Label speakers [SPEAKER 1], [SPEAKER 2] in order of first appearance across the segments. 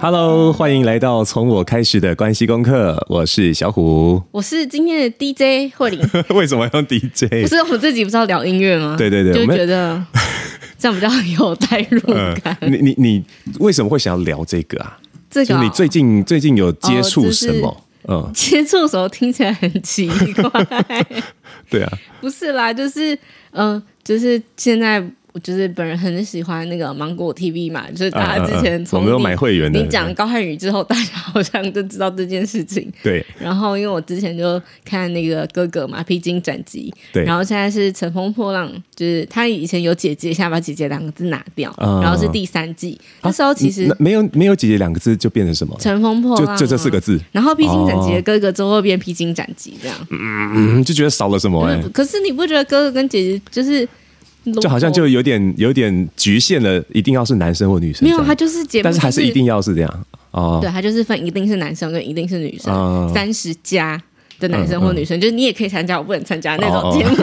[SPEAKER 1] Hello，欢迎来到从我开始的关系功课。我是小虎，
[SPEAKER 2] 我是今天的 DJ 慧玲。
[SPEAKER 1] 为什么要用 DJ？
[SPEAKER 2] 不是我自己不是要聊音乐吗？
[SPEAKER 1] 对对对，
[SPEAKER 2] 就觉得 这样比较有代入感。
[SPEAKER 1] 呃、你你你为什么会想要聊这个啊？
[SPEAKER 2] 这个、哦、
[SPEAKER 1] 你最近最近有接触什
[SPEAKER 2] 么？嗯，接触的时候听起来很奇怪。
[SPEAKER 1] 对啊，
[SPEAKER 2] 不是啦，就是嗯、呃，就是现在。我就是本人很喜欢那个芒果 TV 嘛，就是大家之前从、啊啊、我没有买会员的，你讲高瀚宇之后，大家好像就知道这件事情。
[SPEAKER 1] 对。然
[SPEAKER 2] 后因为我之前就看那个哥哥嘛，《披荆斩棘》。对。然后现在是《乘风破浪》，就是他以前有姐姐，现在把姐姐两个字拿掉，嗯、然后是第三季。那时候其实、啊、没有
[SPEAKER 1] 没有姐姐两个字，就变成什么？
[SPEAKER 2] 乘风破浪、啊，
[SPEAKER 1] 就就这四个字。
[SPEAKER 2] 然后《披荆斩棘》的哥哥之后变《披荆斩棘》这样。
[SPEAKER 1] 嗯，就觉得少了什么哎、欸。
[SPEAKER 2] 可是你不觉得哥哥跟姐姐就是？
[SPEAKER 1] 就好像就有点有点局限了，一定要是男生或女生。
[SPEAKER 2] 没有，他就是节目，
[SPEAKER 1] 但是还是一定要是这样哦。
[SPEAKER 2] 对，他就是分一定是男生跟一定是女生，三十加的男生或女生，就是你也可以参加，我不能参加那种节目。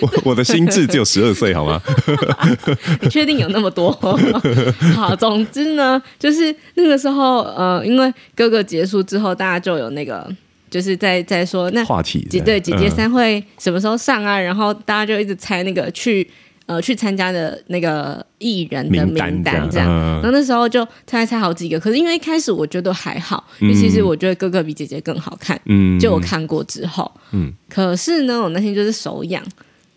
[SPEAKER 1] 我我的心智只有十二岁，好吗？
[SPEAKER 2] 你确定有那么多？好，总之呢，就是那个时候，呃，因为哥哥结束之后，大家就有那个。就是在在说那
[SPEAKER 1] 话题，
[SPEAKER 2] 对姐姐三会什么时候上啊？嗯、然后大家就一直猜那个去呃去参加的那个艺人的名单这样。嗯、然后那时候就猜猜好几个，可是因为一开始我觉得还好，因为其实我觉得哥哥比姐姐更好看。嗯，就我看过之后，嗯，可是呢，我那天就是手痒。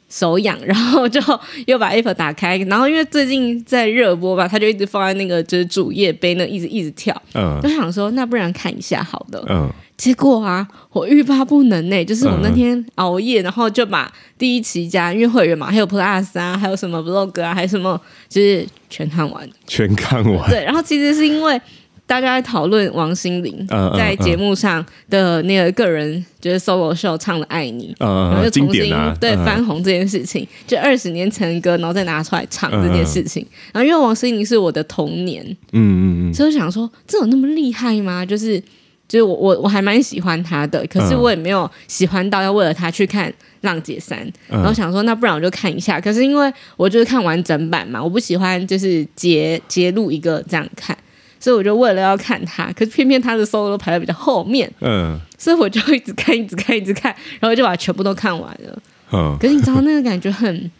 [SPEAKER 2] 手痒，然后就又把 App 打开，然后因为最近在热播吧，他就一直放在那个就是主页杯那一直一直跳，嗯，就想说那不然看一下好了，嗯，结果啊，我欲罢不能呢，就是我那天熬夜，然后就把第一期加因为会员嘛，还有 Plus 啊，还有什么 Vlog 啊，还有什么就是全看完，
[SPEAKER 1] 全看完，
[SPEAKER 2] 对，然后其实是因为。大家在讨论王心凌在节目上的那个个人就是 solo show 唱的《爱你》，然后就重新对翻红这件事情，就二十年前的歌，然后再拿出来唱这件事情。然后因为王心凌是我的童年，嗯嗯嗯，所以我想说，这有那么厉害吗？就是就是我我我还蛮喜欢他的，可是我也没有喜欢到要为了他去看《浪姐三》，然后想说那不然我就看一下。可是因为我就是看完整版嘛，我不喜欢就是截截录一个这样看。所以我就为了要看他，可是偏偏他的 solo 都排在比较后面，嗯，所以我就一直看，一直看，一直看，然后就把全部都看完了。嗯，可是你知道那个感觉很，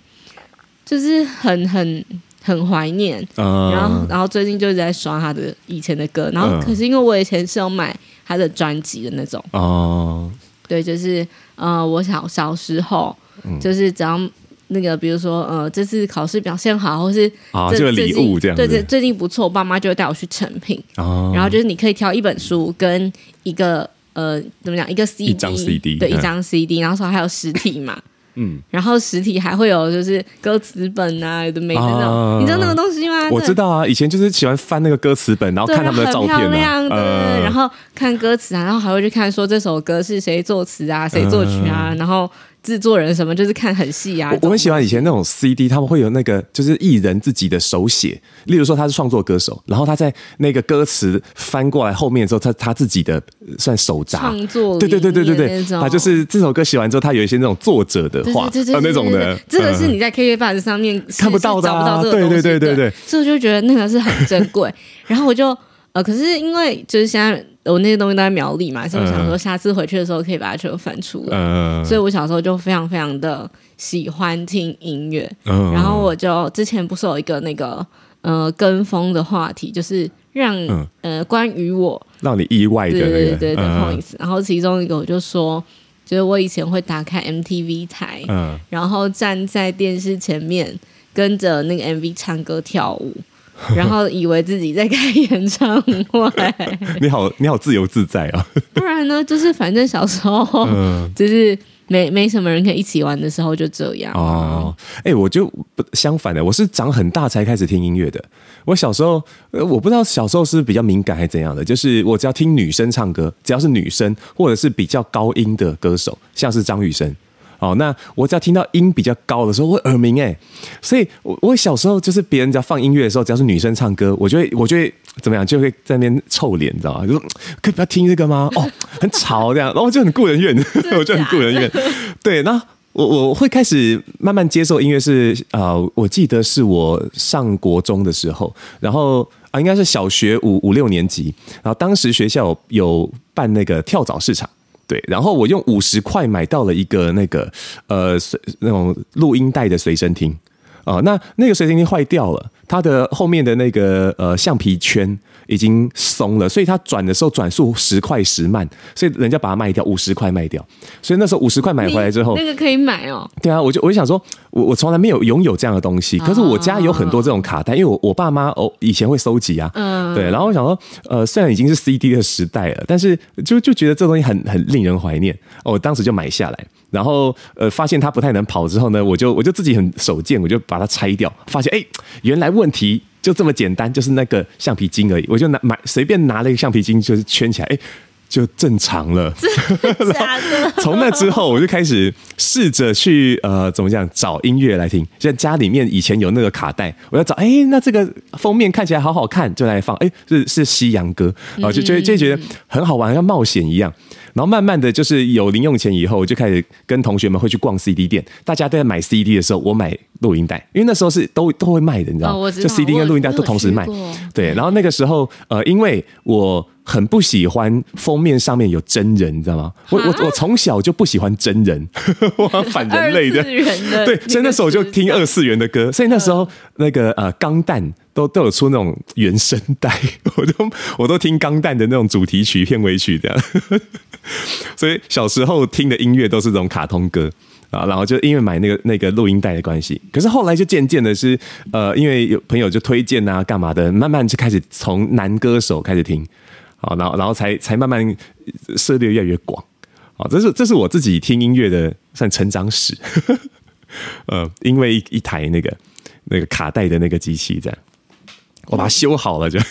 [SPEAKER 2] 就是很很很怀念。嗯，然后然后最近就一直在刷他的以前的歌，然后可是因为我以前是有买他的专辑的那种。哦，对，就是呃，我小小时候就是只要。那个，比如说，呃，这次考试表现好，或是
[SPEAKER 1] 啊，这个礼物这样，
[SPEAKER 2] 对对，最近不错，我爸妈就会带我去成品，哦，然后就是你可以挑一本书跟一个呃，怎么讲，一个 CD，一张 CD，对，一张 CD，然后说还有实体嘛，嗯，然后实体还会有就是歌词本啊，有的没的那种，你知道那个东西吗？
[SPEAKER 1] 我知道啊，以前就是喜欢翻那个歌词本，然后看他们的照片，漂亮的，
[SPEAKER 2] 然后看歌词啊，然后还会去看说这首歌是谁作词啊，谁作曲啊，然后。制作人什么就是看很细啊，
[SPEAKER 1] 我很喜欢以前那种 CD，他们会有那个就是艺人自己的手写，例如说他是创作歌手，然后他在那个歌词翻过来后面之后，他他自己的算手札。
[SPEAKER 2] 创作，
[SPEAKER 1] 对对对对对对，他就是这首歌写完之后，他有一些那种作者的话，对对对，那种的，
[SPEAKER 2] 这个是你在 KKBOX 上面
[SPEAKER 1] 看不到的，找不到这个东西，对对对对对，
[SPEAKER 2] 所以我就觉得那个是很珍贵，然后我就呃，可是因为就是现在。我那些东西都在苗栗嘛，所以我想说下次回去的时候可以把它全部翻出来。嗯、所以我小时候就非常非常的喜欢听音乐，嗯、然后我就之前不是有一个那个呃跟风的话题，就是让、嗯、呃关于我
[SPEAKER 1] 让你意外的、那个、
[SPEAKER 2] 对对对的意思。嗯、然后其中一个我就说，就是我以前会打开 MTV 台，嗯、然后站在电视前面跟着那个 MV 唱歌跳舞。然后以为自己在开演唱会，
[SPEAKER 1] 你好，你好自由自在啊！
[SPEAKER 2] 不然呢？就是反正小时候，嗯、就是没没什么人可以一起玩的时候就这样
[SPEAKER 1] 哦。哎、欸，我就不相反的，我是长很大才开始听音乐的。我小时候，呃，我不知道小时候是比较敏感还是怎样的，就是我只要听女生唱歌，只要是女生或者是比较高音的歌手，像是张雨生。哦，那我只要听到音比较高的时候，我会耳鸣哎，所以我我小时候就是别人只要放音乐的时候，只要是女生唱歌，我就会我就会怎么样，就会在那边臭脸，你知道吗？就说可以不要听这个吗？哦，很吵这样，然后我就很顾人怨，我就很顾人怨。对，那我我会开始慢慢接受音乐是啊、呃，我记得是我上国中的时候，然后啊、呃，应该是小学五五六年级，然后当时学校，有办那个跳蚤市场。对，然后我用五十块买到了一个那个呃随那种录音带的随身听。啊、呃，那那个随身听坏掉了，它的后面的那个呃橡皮圈已经松了，所以它转的时候转速时快时慢，所以人家把它卖掉五十块卖掉，所以那时候五十块买回来之后，
[SPEAKER 2] 那个可以买哦。
[SPEAKER 1] 对啊，我就我就想说，我我从来没有拥有这样的东西，可是我家有很多这种卡带，因为我我爸妈哦以前会收集啊，嗯，对，然后我想说，呃，虽然已经是 CD 的时代了，但是就就觉得这东西很很令人怀念，哦，我当时就买下来，然后呃发现它不太能跑之后呢，我就我就自己很手贱，我就把它拆掉，发现哎，原来问题。就这么简单，就是那个橡皮筋而已。我就拿买随便拿了一个橡皮筋，就是圈起来，哎，就正常了。
[SPEAKER 2] 假的。
[SPEAKER 1] 从那之后，我就开始试着去呃，怎么讲，找音乐来听。就在家里面以前有那个卡带，我要找，哎，那这个封面看起来好好看，就来放。哎，是是西洋歌，然后就就就觉得很好玩，像冒险一样。然后慢慢的就是有零用钱以后，我就开始跟同学们会去逛 CD 店。大家都在买 CD 的时候，我买录音带，因为那时候是都都会卖的，你知道吗？哦、道就 CD 跟录音带都同时卖。对，然后那个时候，呃，因为我很不喜欢封面上面有真人，你知道吗？我我我从小就不喜欢真人，我反人类的。的对，所以那时候我就听二次元的歌。所以那时候那个呃钢弹都都有出那种原声带，我都我都听钢弹的那种主题曲、片尾曲这样。所以小时候听的音乐都是这种卡通歌啊，然后就因为买那个那个录音带的关系，可是后来就渐渐的是呃，因为有朋友就推荐啊，干嘛的，慢慢就开始从男歌手开始听，啊，然后然后才才慢慢涉猎越来越广，啊，这是这是我自己听音乐的算成长史，呃，因为一一台那个那个卡带的那个机器这样，我把它修好了就。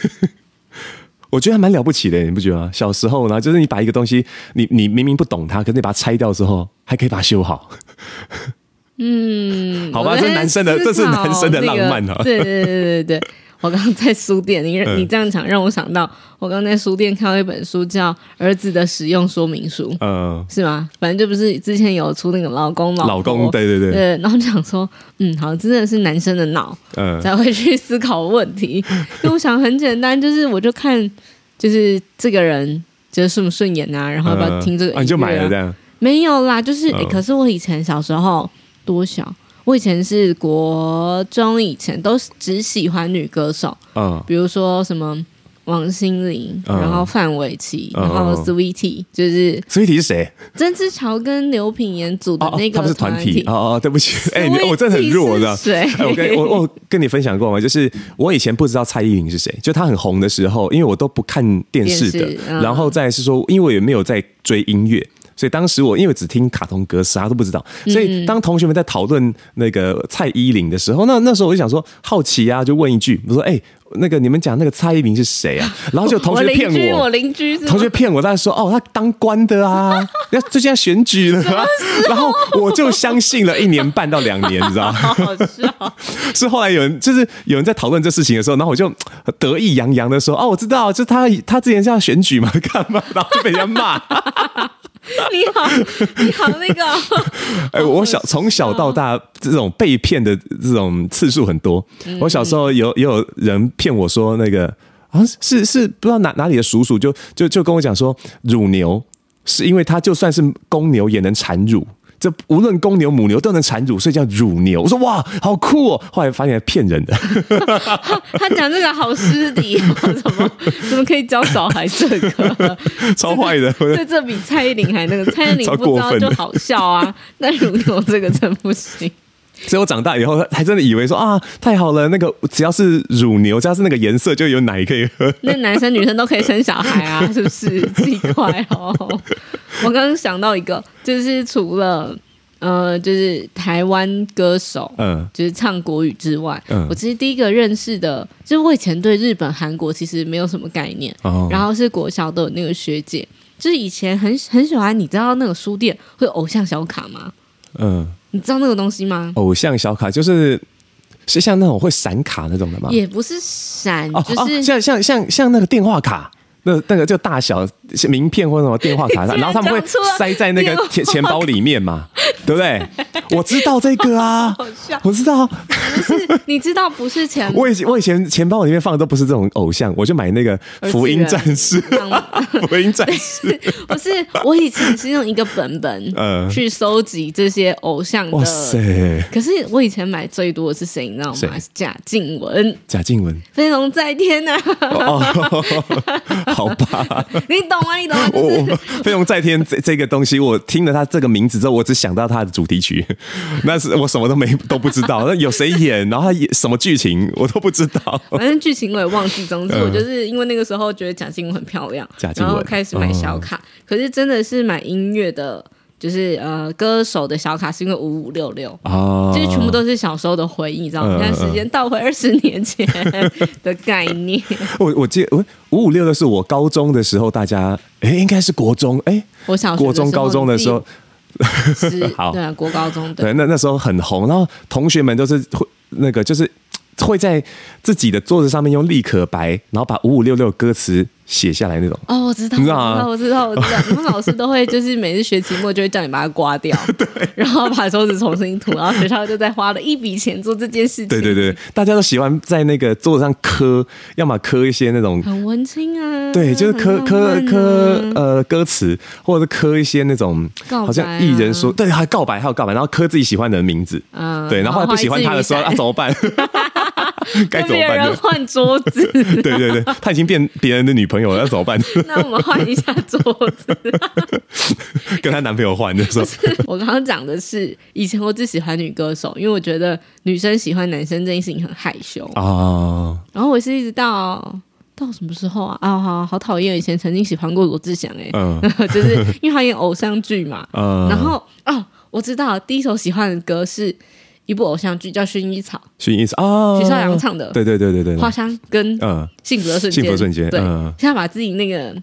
[SPEAKER 1] 我觉得还蛮了不起的，你不觉得吗？小时候呢，就是你把一个东西，你你明明不懂它，可是你把它拆掉之后，还可以把它修好。
[SPEAKER 2] 嗯，
[SPEAKER 1] 好吧，这是男生的，这是男生的浪漫啊！
[SPEAKER 2] 对对对对对，我刚刚在书店，你你这样讲让我想到，我刚刚在书店看到一本书，叫《儿子的使用说明书》，嗯，是吗？反正就不是之前有出那个老公老
[SPEAKER 1] 老公，对对对，对，
[SPEAKER 2] 然后讲说，嗯，好，真的是男生的脑，嗯，才会去思考问题。因为我想很简单，就是我就看。就是这个人觉得顺不顺眼啊，然后要不要听这个？
[SPEAKER 1] 你就买了这样？
[SPEAKER 2] 没有啦，就是哎，可是我以前小时候多小？我以前是国中以前都只喜欢女歌手，嗯，比如说什么。王心凌，然后范玮琪，然后 Sweetie，就是
[SPEAKER 1] Sweetie 是谁？
[SPEAKER 2] 曾之乔跟刘品言组的那个
[SPEAKER 1] 他们是团体。哦哦，对不起，哎，我真的很弱，的。
[SPEAKER 2] 对，
[SPEAKER 1] 我跟我我跟你分享过吗？就是我以前不知道蔡依林是谁，就她很红的时候，因为我都不看电视的，然后再是说，因为我也没有在追音乐，所以当时我因为只听卡通歌，啥都不知道。所以当同学们在讨论那个蔡依林的时候，那那时候我就想说好奇啊，就问一句，我说哎。那个你们讲那个蔡依林是谁啊？然后就同学骗我，
[SPEAKER 2] 我邻居，
[SPEAKER 1] 同学骗我，他说哦，他当官的啊，要最近要选举了，然后我就相信了一年半到两年，你知道吗？是后来有人就是有人在讨论这事情的时候，然后我就得意洋洋的说哦，我知道，就他他之前是要选举嘛，干嘛？然后就被人家骂。
[SPEAKER 2] 你好，你好，那个，
[SPEAKER 1] 哎，我小从小到大这种被骗的这种次数很多。我小时候有也有人骗我说，那个啊是是不知道哪哪里的叔叔就就就跟我讲说，乳牛是因为它就算是公牛也能产乳。这无论公牛母牛都能产乳，所以叫乳牛。我说哇，好酷哦！后来发现骗人的。
[SPEAKER 2] 他讲这个好失礼，怎么怎么可以教小孩这个？
[SPEAKER 1] 超坏的。
[SPEAKER 2] 对，这比蔡依林还那个。蔡依林不知道就好笑啊，那乳牛这个真不行。
[SPEAKER 1] 所以我长大以后还真的以为说啊，太好了，那个只要是乳牛，只要是那个颜色，就有奶可以喝。
[SPEAKER 2] 那男生女生都可以生小孩啊，是不是？奇怪哦。我刚刚想到一个，就是除了呃，就是台湾歌手，嗯，就是唱国语之外，嗯，我其实第一个认识的，就是我以前对日本、韩国其实没有什么概念，哦，然后是国小的那个学姐，就是以前很很喜欢，你知道那个书店会有偶像小卡吗？嗯。你知道那个东西吗？
[SPEAKER 1] 偶像小卡就是是像那种会闪卡那种的吗？
[SPEAKER 2] 也不是闪，就是
[SPEAKER 1] 像像像像那个电话卡。那那个就大小名片或者什么电话卡，然后他们会塞在那个钱钱包里面嘛，对不对？我知道这个啊，我知道，
[SPEAKER 2] 不是你知道不是钱？
[SPEAKER 1] 我以前我以前钱包里面放的都不是这种偶像，我就买那个福音战士，福音战士
[SPEAKER 2] 不是，我以前是用一个本本呃去收集这些偶像的，哇塞！可是我以前买最多的是谁？你知道吗？是贾静雯，
[SPEAKER 1] 贾静雯，
[SPEAKER 2] 飞龙在天呐！
[SPEAKER 1] 好吧，
[SPEAKER 2] 你懂啊？你懂
[SPEAKER 1] 我飞龙在天这这个东西，我听了他这个名字之后，我只想到他的主题曲，那是我什么都没都不知道。那有谁演，然后他演什么剧情，我都不知道。
[SPEAKER 2] 反正剧情我也忘记。总之，我就是因为那个时候觉得贾静雯很漂亮，然后开始买小卡。嗯、可是真的是买音乐的。就是呃，歌手的小卡是因为五五六六哦，就是全部都是小时候的回忆，你知道吗？时间倒回二十年前的概念。
[SPEAKER 1] 我我记得五五六六是我高中的时候，大家哎、欸，应该是国中哎，欸、
[SPEAKER 2] 我小
[SPEAKER 1] 国中高中的时候
[SPEAKER 2] 是，好对啊，国高中
[SPEAKER 1] 对，那那时候很红，然后同学们都是会那个就是会在自己的桌子上面用立可白，然后把五五六六歌词。写下来那种。
[SPEAKER 2] 哦，我知道，我知道，我知道，我知道。我们老师都会就是每次学期末就会叫你把它刮掉，对，然后把桌子重新涂，然后学校就在花了一笔钱做这件事情。
[SPEAKER 1] 对对对，大家都喜欢在那个桌子上刻，要么刻一些那种
[SPEAKER 2] 很文青啊，
[SPEAKER 1] 对，就是刻刻刻呃歌词，或者是刻一些那种好像艺人说对，还告白，还有告白，然后刻自己喜欢的人名字，嗯，对，然后后来不喜欢他的时候啊，怎么办？该怎么办？别
[SPEAKER 2] 人换桌子，
[SPEAKER 1] 对对对，他已经变别人的女朋友。了，那怎么办？
[SPEAKER 2] 那我们换一下桌子，
[SPEAKER 1] 跟她男朋友换的时候。
[SPEAKER 2] 我刚刚讲的是，以前我只喜欢女歌手，因为我觉得女生喜欢男生这件事情很害羞啊。哦、然后我是一直到到什么时候啊？啊，好好讨厌！以前曾经喜欢过罗志祥，哎，嗯，就是因为他演偶像剧嘛。嗯、然后哦，我知道第一首喜欢的歌是。一部偶像剧叫《薰衣草》，
[SPEAKER 1] 薰衣草啊，
[SPEAKER 2] 许绍洋唱的，
[SPEAKER 1] 对对对对对，
[SPEAKER 2] 花香跟嗯。幸福的瞬间，
[SPEAKER 1] 幸福瞬间，
[SPEAKER 2] 对，现在把自己那个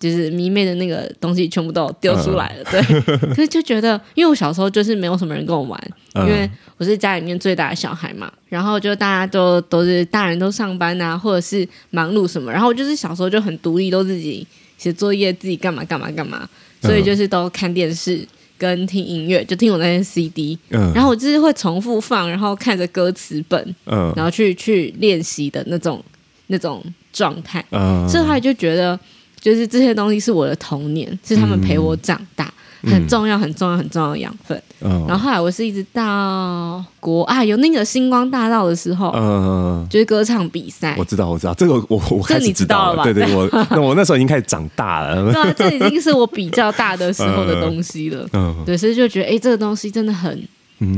[SPEAKER 2] 就是迷妹的那个东西全部都丢出来了，对，可是就觉得，因为我小时候就是没有什么人跟我玩，因为我是家里面最大的小孩嘛，然后就大家都都是大人都上班啊，或者是忙碌什么，然后我就是小时候就很独立，都自己写作业，自己干嘛干嘛干嘛，所以就是都看电视。跟听音乐，就听我那些 CD，嗯，然后我就是会重复放，然后看着歌词本，嗯，然后去去练习的那种那种状态，嗯，所以后来就觉得，就是这些东西是我的童年，是他们陪我长大。嗯很重要，很重要，很重要的养分。嗯，然后后来我是一直到国啊，有那个星光大道的时候，嗯，就是歌唱比赛。
[SPEAKER 1] 我知道，我知道，这个我我这你知道了吧。对对，我那我那时候已经开始长大了。
[SPEAKER 2] 对啊，这已经是我比较大的时候的东西了。嗯，对，所以就觉得，哎，这个东西真的很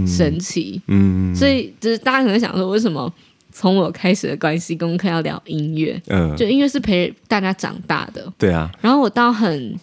[SPEAKER 2] 神奇。嗯，所以就是大家可能想说，为什么从我开始的关系功课要聊音乐？嗯，就音乐是陪大家长大的。
[SPEAKER 1] 对啊。
[SPEAKER 2] 然后我到很。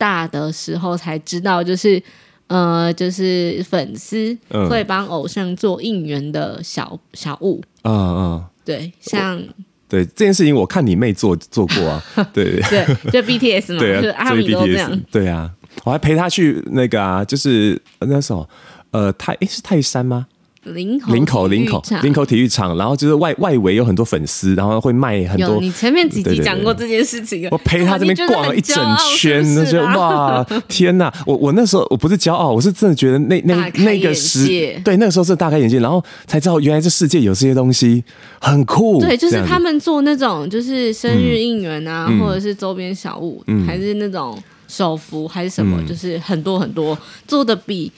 [SPEAKER 2] 大的时候才知道，就是呃，就是粉丝会帮偶像做应援的小小物，嗯嗯，对，像
[SPEAKER 1] 对这件事情，我看你妹做做过啊，对。
[SPEAKER 2] 对，就 BTS 嘛，对啊，就阿米都这样，
[SPEAKER 1] 对啊，我还陪他去那个啊，就是那时候呃泰诶是泰山吗？
[SPEAKER 2] 林口
[SPEAKER 1] 林口林口林口体育场，然后就是外外围有很多粉丝，然后会卖很多。
[SPEAKER 2] 你前面几集讲过这件事情，
[SPEAKER 1] 我陪他这边逛了一整圈，那就 哇天哪！我我那时候我不是骄傲，我是真的觉得那那那个时对那个时候是大开眼界，然后才知道原来这世界有这些东西很酷。
[SPEAKER 2] 对，就是他们做那种就是生日应援啊，或者是周边小物，还是那种手幅还是什么，就是很多很多做的比。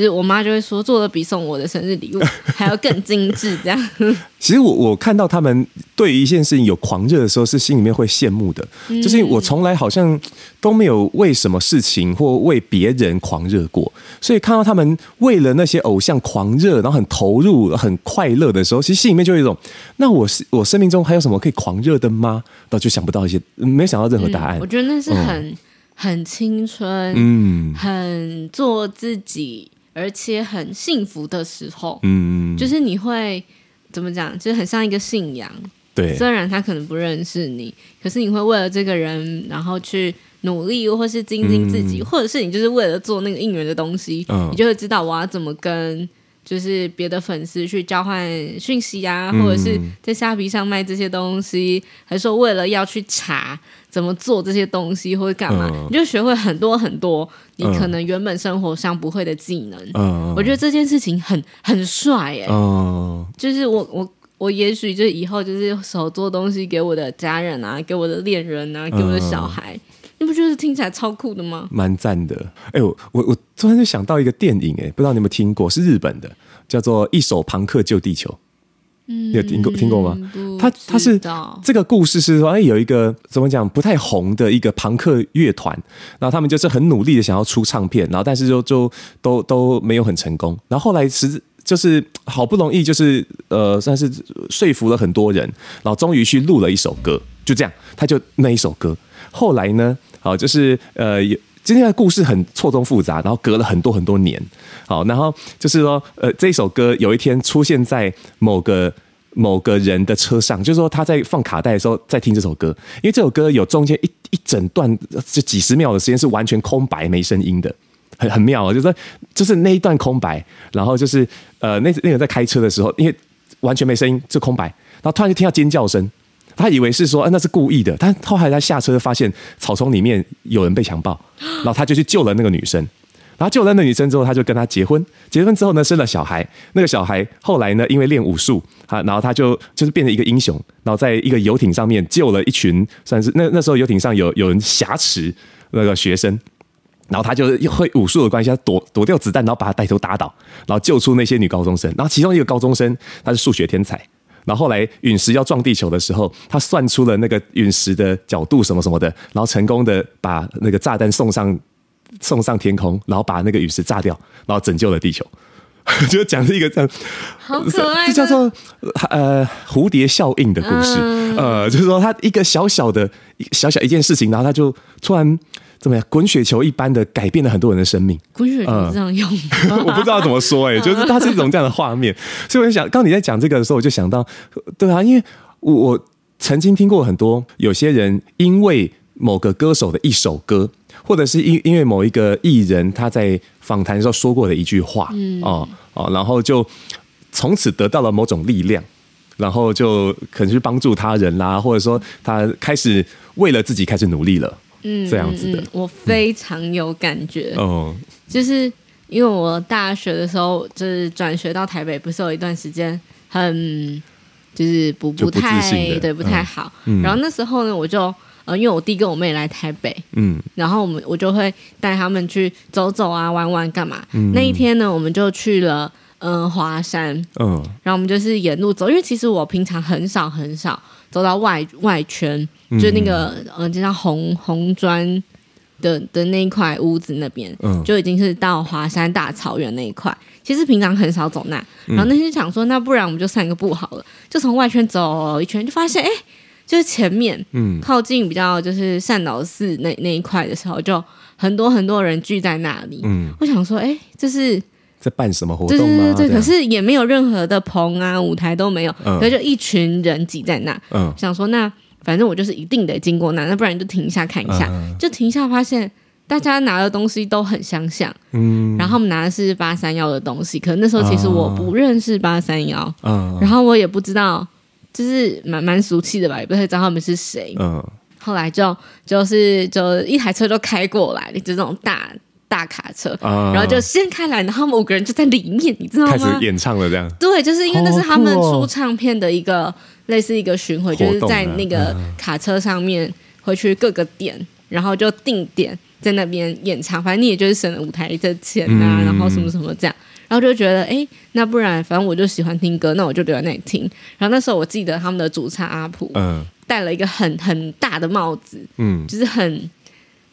[SPEAKER 2] 就是我妈就会说做的比送我的生日礼物还要更精致，这样。
[SPEAKER 1] 其实我我看到他们对于一件事情有狂热的时候，是心里面会羡慕的，嗯、就是我从来好像都没有为什么事情或为别人狂热过，所以看到他们为了那些偶像狂热，然后很投入、很快乐的时候，其实心里面就有一种，那我是我生命中还有什么可以狂热的吗？然后就想不到一些，没想到任何答案。
[SPEAKER 2] 嗯、我觉得那是很、嗯、很青春，嗯，很做自己。而且很幸福的时候，嗯，就是你会怎么讲，就是很像一个信仰。
[SPEAKER 1] 对，
[SPEAKER 2] 虽然他可能不认识你，可是你会为了这个人，然后去努力，或是精进自己，嗯、或者是你就是为了做那个应援的东西，嗯、你就会知道我要怎么跟。就是别的粉丝去交换讯息啊，或者是在虾皮上卖这些东西，还说为了要去查怎么做这些东西或者干嘛，你就学会很多很多你可能原本生活上不会的技能。我觉得这件事情很很帅哎，就是我我我也许就以后就是手做东西给我的家人啊，给我的恋人啊，给我的小孩。你不觉得听起来超酷的吗？
[SPEAKER 1] 蛮赞的。哎、欸，我我我突然就想到一个电影，哎，不知道你有没有听过？是日本的，叫做《一手朋克救地球》。嗯，你有听过听过吗？他他是这个故事是说，哎、欸，有一个怎么讲不太红的一个朋克乐团，然后他们就是很努力的想要出唱片，然后但是就就都都没有很成功。然后后来实就是好不容易就是呃算是说服了很多人，然后终于去录了一首歌，就这样，他就那一首歌。后来呢？好，就是呃，今天的故事很错综复杂，然后隔了很多很多年。好，然后就是说，呃，这首歌有一天出现在某个某个人的车上，就是说他在放卡带的时候在听这首歌，因为这首歌有中间一一整段就几十秒的时间是完全空白没声音的，很很妙啊，就是说就是那一段空白，然后就是呃，那那个在开车的时候，因为完全没声音，就空白，然后突然就听到尖叫声。他以为是说，那是故意的。但后来他下车发现草丛里面有人被强暴，然后他就去救了那个女生。然后救了那女生之后，他就跟她结婚。结婚之后呢，生了小孩。那个小孩后来呢，因为练武术，然后他就就是变成一个英雄。然后在一个游艇上面救了一群，算是那那时候游艇上有有人挟持那个学生，然后他就会武术的关系，他躲躲掉子弹，然后把他带头打倒，然后救出那些女高中生。然后其中一个高中生，他是数学天才。然后后来陨石要撞地球的时候，他算出了那个陨石的角度什么什么的，然后成功的把那个炸弹送上送上天空，然后把那个陨石炸掉，然后拯救了地球。就讲是一个这样，
[SPEAKER 2] 好可爱，
[SPEAKER 1] 这叫做呃蝴蝶效应的故事。嗯、呃，就是说他一个小小的小小一件事情，然后他就突然。怎么样？滚雪球一般的改变了很多人的生命。
[SPEAKER 2] 滚雪球这样用，
[SPEAKER 1] 嗯、我不知道怎么说哎、欸，就是它是一种这样的画面。所以我就想，刚你在讲这个的时候，我就想到，对啊，因为我我曾经听过很多有些人因为某个歌手的一首歌，或者是因因为某一个艺人他在访谈的时候说过的一句话，嗯哦哦，然后就从此得到了某种力量，然后就可能去帮助他人啦，或者说他开始为了自己开始努力了。嗯，这样子的，
[SPEAKER 2] 我非常有感觉。哦，就是因为我大学的时候就是转学到台北，不是有一段时间很就是不不太不对不太好。嗯、然后那时候呢，我就呃，因为我弟跟我妹来台北，嗯，然后我们我就会带他们去走走啊，玩玩干嘛。嗯、那一天呢，我们就去了嗯、呃、华山，嗯，然后我们就是沿路走，因为其实我平常很少很少走到外外圈。就那个呃，就像红红砖的的那一块屋子那边，嗯，就已经是到华山大草原那一块。其实平常很少走那，然后那天就想说，那不然我们就散个步好了，就从外圈走一圈，就发现哎，就是前面，嗯，靠近比较就是善导寺那那一块的时候，就很多很多人聚在那里。嗯，我想说，哎，这是
[SPEAKER 1] 在办什么活动吗？
[SPEAKER 2] 对对对，可是也没有任何的棚啊舞台都没有，所以就一群人挤在那。嗯，想说那。反正我就是一定得经过那，那不然就停一下看一下，嗯、就停一下发现大家拿的东西都很相像，嗯，然后我们拿的是八三幺的东西，可能那时候其实我不认识八三幺，嗯，然后我也不知道，就是蛮蛮俗气的吧，也不太知道他们是谁，嗯，后来就就是就一台车就开过来，就这种大大卡车，嗯、然后就掀开来，然后五个人就在里面，你知道吗？
[SPEAKER 1] 开始演唱了这样，
[SPEAKER 2] 对，就是因为那是他们出唱片的一个。类似一个巡回，就是在那个卡车上面回去各个点，然后就定点在那边演唱，反正你也就是省了舞台的钱啊，嗯、然后什么什么这样，然后就觉得哎，那不然反正我就喜欢听歌，那我就留在那里听。然后那时候我记得他们的主唱阿普，嗯，戴了一个很很大的帽子，嗯，就是很。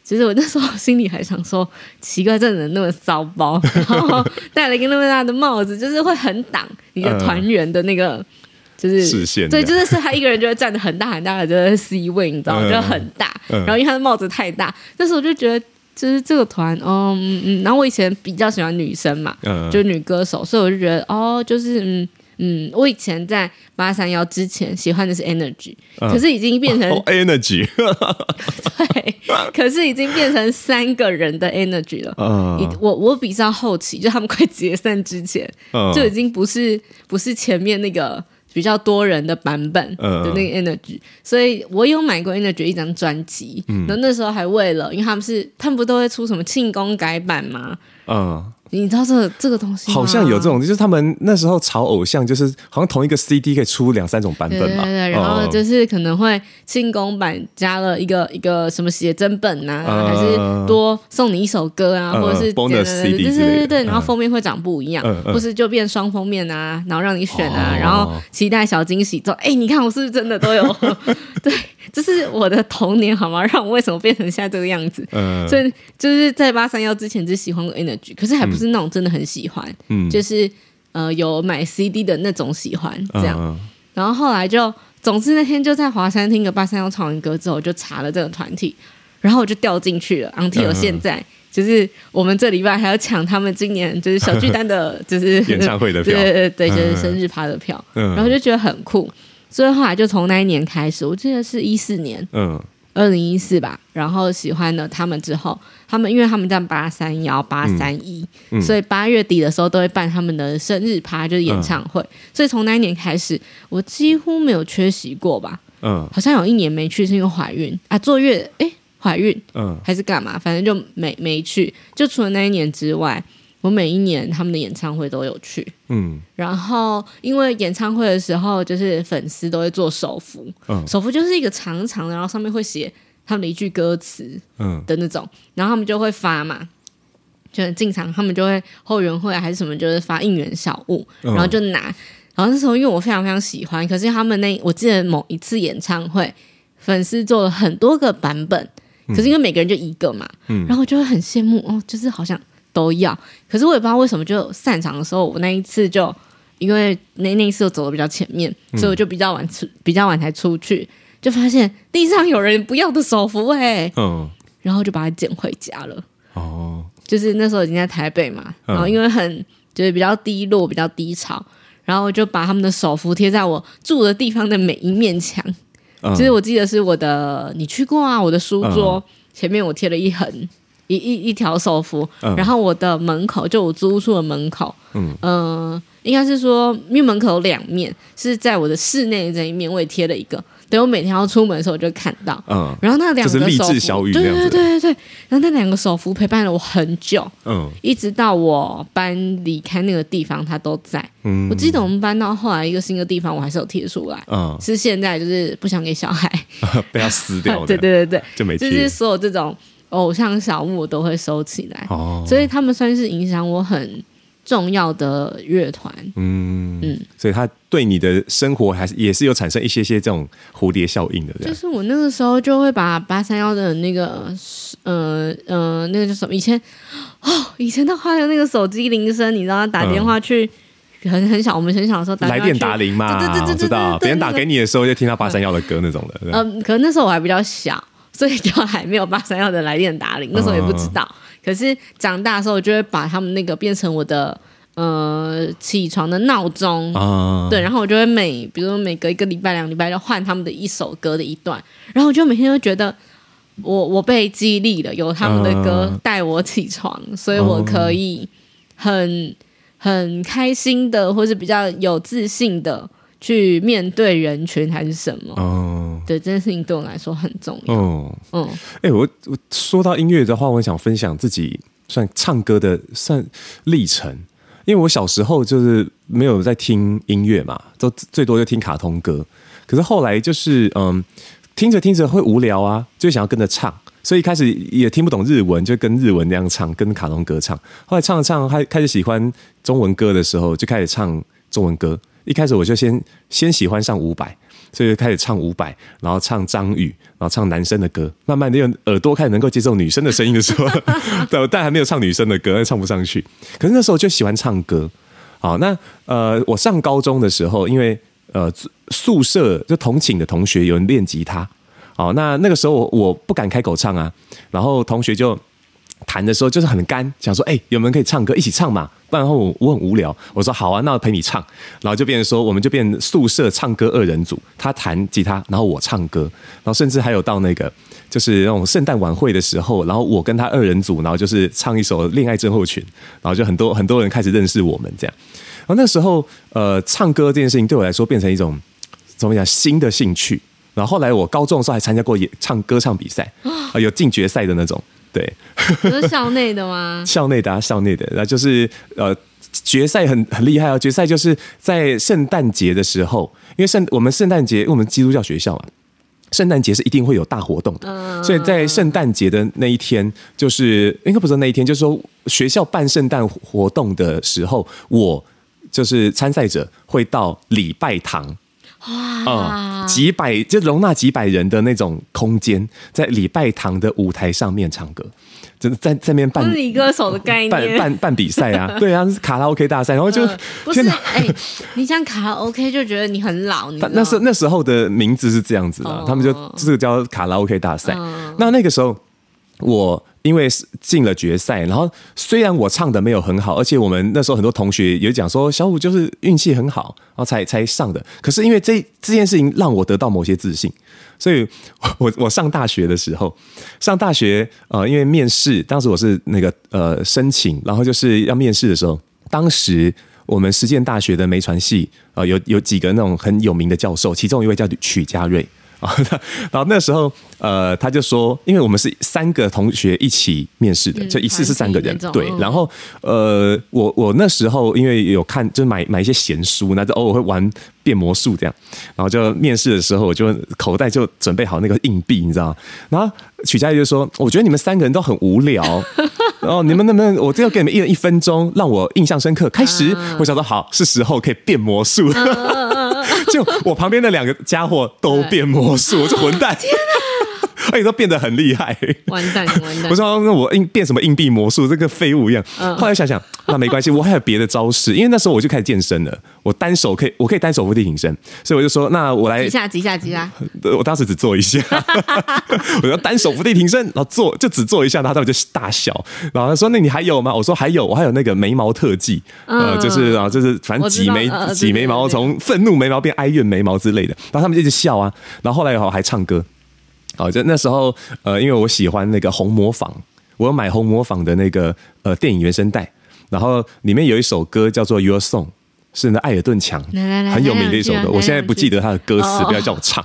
[SPEAKER 2] 其实我那时候心里还想说，奇怪，这人那么骚包，然后戴了一个那么大的帽子，就是会很挡你的团员的那个，呃、就是
[SPEAKER 1] 视线。
[SPEAKER 2] 对，就是是他一个人就会站得很大很大的，就是 C 位，你知道吗？呃、就很大。然后因为他的帽子太大，那时候我就觉得，就是这个团，哦，嗯嗯。然后我以前比较喜欢女生嘛，呃、就是女歌手，所以我就觉得，哦，就是嗯。嗯，我以前在八三幺之前喜欢的是 Energy，、嗯、可是已经变成、
[SPEAKER 1] 哦、Energy，
[SPEAKER 2] 对，可是已经变成三个人的 Energy 了。嗯、我我比较后期，就他们快解散之前，嗯、就已经不是不是前面那个比较多人的版本的那个 Energy，、嗯、所以我有买过 Energy 一张专辑，嗯、然后那时候还为了，因为他们是他们不都会出什么庆功改版吗？嗯。你知道这个、这个东西吗？
[SPEAKER 1] 好像有这种，就是他们那时候炒偶像，就是好像同一个 CD 可以出两三种版本嘛。
[SPEAKER 2] 对对对，然后就是可能会庆功版加了一个一个什么写真本呐、啊，嗯、还是多送你一首歌啊，嗯、或者是
[SPEAKER 1] bonus CD
[SPEAKER 2] 对对对对，然后封面会长不一样，嗯、或是就变双封面啊，然后让你选啊，嗯、然后期待小惊喜，之后哎，你看我是不是真的都有？对。这是我的童年，好吗？让我为什么变成现在这个样子？嗯，所以就是在八三幺之前只喜欢过 Energy，可是还不是那种真的很喜欢，嗯，就是呃有买 CD 的那种喜欢这样。嗯、然后后来就，总之那天就在华山听个八三幺唱完歌之后，我就查了这个团体，然后我就掉进去了。until 现在，嗯、就是我们这礼拜还要抢他们今年就是小巨蛋的，就是
[SPEAKER 1] 演唱会的票，
[SPEAKER 2] 对对对，就是生日趴的票，嗯、然后就觉得很酷。所以后来就从那一年开始，我记得是一四年，嗯，二零一四吧。然后喜欢了他们之后，他们因为他们在八三幺、八三一，所以八月底的时候都会办他们的生日趴，就是演唱会。嗯、所以从那一年开始，我几乎没有缺席过吧。嗯，好像有一年没去是因为怀孕啊，坐月哎怀孕，嗯，还是干嘛？反正就没没去。就除了那一年之外。我每一年他们的演唱会都有去，嗯，然后因为演唱会的时候，就是粉丝都会做手幅，嗯，手幅就是一个长长的，然后上面会写他们的一句歌词，嗯。的那种，嗯、然后他们就会发嘛，就很经常他们就会后援会还是什么，就是发应援小物，然后就拿，然后那时候因为我非常非常喜欢，可是他们那我记得某一次演唱会，粉丝做了很多个版本，可是因为每个人就一个嘛，嗯，然后就会很羡慕哦，就是好像。都要，可是我也不知道为什么，就散场的时候，我那一次就因为那那一次我走的比较前面，嗯、所以我就比较晚出，比较晚才出去，就发现地上有人不要的手幅哎，嗯，然后就把它捡回家了。哦，就是那时候已经在台北嘛，然后因为很就是比较低落，比较低潮，然后我就把他们的手幅贴在我住的地方的每一面墙。嗯、其实我记得是我的，你去过啊？我的书桌、嗯、前面我贴了一横。一一一条手幅，嗯、然后我的门口就我租屋处的门口，嗯，呃、应该是说，因为门口有两面，是在我的室内这一面，我也贴了一个，等我每天要出门的时候我就看到，嗯，然后那两个手幅，对对对对对，然后那两个手幅陪伴了我很久，嗯，一直到我搬离开那个地方，它都在，嗯，我记得我们搬到后来一个新的地方，我还是有贴出来，嗯，是现在就是不想给小孩
[SPEAKER 1] 被他撕掉，
[SPEAKER 2] 对对对对，
[SPEAKER 1] 就没贴，
[SPEAKER 2] 就是所有这种。偶像小物我都会收起来，哦、所以他们算是影响我很重要的乐团。嗯
[SPEAKER 1] 嗯，所以他对你的生活还是也是有产生一些些这种蝴蝶效应的。
[SPEAKER 2] 就是我那个时候就会把八三幺的那个，呃呃，那个叫什么？以前哦，以前的话有那个手机铃声，你知道，打电话去、嗯、很很小，我们很小的时候打
[SPEAKER 1] 来电打铃嘛，对对对对，知道。别人打给你的时候就听到八三幺的歌那种的。嗯、
[SPEAKER 2] 呃，可能那时候我还比较小。所以就还没有八三夭的来电打铃，那时候也不知道。Uh, 可是长大的时候，我就会把他们那个变成我的呃起床的闹钟。Uh, 对，然后我就会每，比如说每隔一个礼拜、两个礼拜就换他们的一首歌的一段，然后我就每天都觉得我我被激励了，有他们的歌带我起床，uh, 所以我可以很很开心的，或是比较有自信的。去面对人群还是什么？哦，对，这件事情对我来说很重要。哦，嗯，
[SPEAKER 1] 哎、欸，我我说到音乐的话，我想分享自己算唱歌的算历程，因为我小时候就是没有在听音乐嘛，都最多就听卡通歌。可是后来就是嗯，听着听着会无聊啊，就想要跟着唱。所以开始也听不懂日文，就跟日文那样唱，跟卡通歌唱。后来唱了唱，开开始喜欢中文歌的时候，就开始唱中文歌。一开始我就先先喜欢上伍佰，所以就开始唱伍佰，然后唱张宇，然后唱男生的歌。慢慢的用，耳朵开始能够接受女生的声音的时候，对，但还没有唱女生的歌，唱不上去。可是那时候就喜欢唱歌。好，那呃，我上高中的时候，因为呃宿舍就同寝的同学有人练吉他。好，那那个时候我我不敢开口唱啊，然后同学就弹的时候就是很干，想说，哎、有没有可以唱歌一起唱嘛？不然后我我很无聊，我说好啊，那我陪你唱，然后就变成说，我们就变宿舍唱歌二人组，他弹吉他，然后我唱歌，然后甚至还有到那个就是那种圣诞晚会的时候，然后我跟他二人组，然后就是唱一首《恋爱症候群》，然后就很多很多人开始认识我们这样，然后那时候呃，唱歌这件事情对我来说变成一种怎么讲新的兴趣。然后后来我高中的时候还参加过演唱歌唱比赛啊，有进决赛的那种。对，
[SPEAKER 2] 是校内的吗？
[SPEAKER 1] 校内的啊，校内的，那就是呃，决赛很很厉害哦。决赛就是在圣诞节的时候，因为圣我们圣诞节，因为我们基督教学校嘛，圣诞节是一定会有大活动的，嗯、所以在圣诞节的那一天，就是应该不是那一天，就是说学校办圣诞活动的时候，我就是参赛者会到礼拜堂。哇、嗯！几百就容纳几百人的那种空间，在礼拜堂的舞台上面唱歌，真的在在那边办
[SPEAKER 2] 女歌手的概念，
[SPEAKER 1] 办办办比赛啊，对啊，是卡拉 OK 大赛，然后就、呃、
[SPEAKER 2] 不是哎、欸，你讲卡拉 OK 就觉得你很老，你
[SPEAKER 1] 那时那时候的名字是这样子的，哦、他们就这个叫卡拉 OK 大赛。嗯、那那个时候我。因为进了决赛，然后虽然我唱的没有很好，而且我们那时候很多同学也讲说小五就是运气很好，然后才才上的。可是因为这这件事情让我得到某些自信，所以我我上大学的时候，上大学呃，因为面试，当时我是那个呃申请，然后就是要面试的时候，当时我们实践大学的媒传系呃有有几个那种很有名的教授，其中一位叫曲家瑞。啊，然后那时候，呃，他就说，因为我们是三个同学一起面试的，就一次是三个人，对。然后，呃，我我那时候因为有看，就是买买一些闲书，那就偶尔会玩变魔术这样。然后就面试的时候，我就口袋就准备好那个硬币，你知道吗？然后曲家就说：“我觉得你们三个人都很无聊，然 后你们能不能，我就要给你们一人一分钟，让我印象深刻。”开始，我想说好，是时候可以变魔术。就我旁边的两个家伙都变魔术，我这混蛋！天哪，而且都变得很厉害，
[SPEAKER 2] 完蛋 完蛋！
[SPEAKER 1] 我说那我硬变什么硬币魔术，这个废物一样。后来想想，那没关系，我还有别的招式，因为那时候我就开始健身了，我单手可以，我可以单手伏地挺身，所以我就说，那我来，
[SPEAKER 2] 几下几下几下，
[SPEAKER 1] 我当时只做一下，我要单手伏地挺身，然后做就只做一下，然后他们就大笑，然后他说，那你还有吗？我说还有，我还有那个眉毛特技，呃，就是啊，就是反正挤眉挤眉毛，从愤怒眉毛变哀怨眉毛之类的，然后他们就一直笑啊，然后后来我还唱歌。好，就那时候，呃，因为我喜欢那个红磨坊，我有买红磨坊的那个呃电影原声带，然后里面有一首歌叫做《Your Song》，是那艾尔顿强很有名的一首歌，我现在不记得他的歌词，不要叫我唱。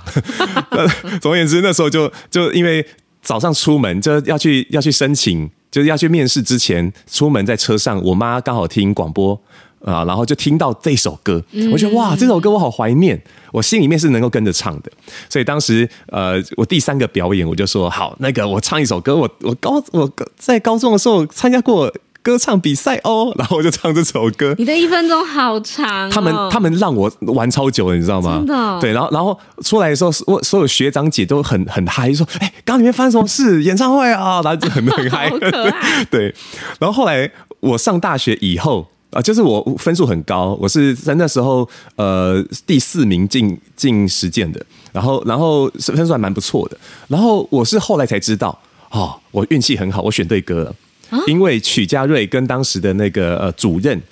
[SPEAKER 1] 总而言之，那时候就就因为早上出门就要去要去申请，就是要去面试之前，出门在车上，我妈刚好听广播。啊，然后就听到这首歌，我觉得哇，这首歌我好怀念，我心里面是能够跟着唱的。所以当时，呃，我第三个表演，我就说好，那个我唱一首歌，我我高我在高中的时候参加过歌唱比赛哦，然后我就唱这首歌。
[SPEAKER 2] 你的一分钟好长哦，
[SPEAKER 1] 他们他们让我玩超久了，你知道吗？真的哦？对，然后然后出来的时候，我所有学长姐都很很嗨，说哎，刚刚里面发生什么事？演唱会啊，然后就很很嗨。对，然后后来我上大学以后。啊，就是我分数很高，我是在那时候呃第四名进进实践的，然后然后分数还蛮不错的，然后我是后来才知道，哦，我运气很好，我选对歌了，啊、因为曲家瑞跟当时的那个呃主任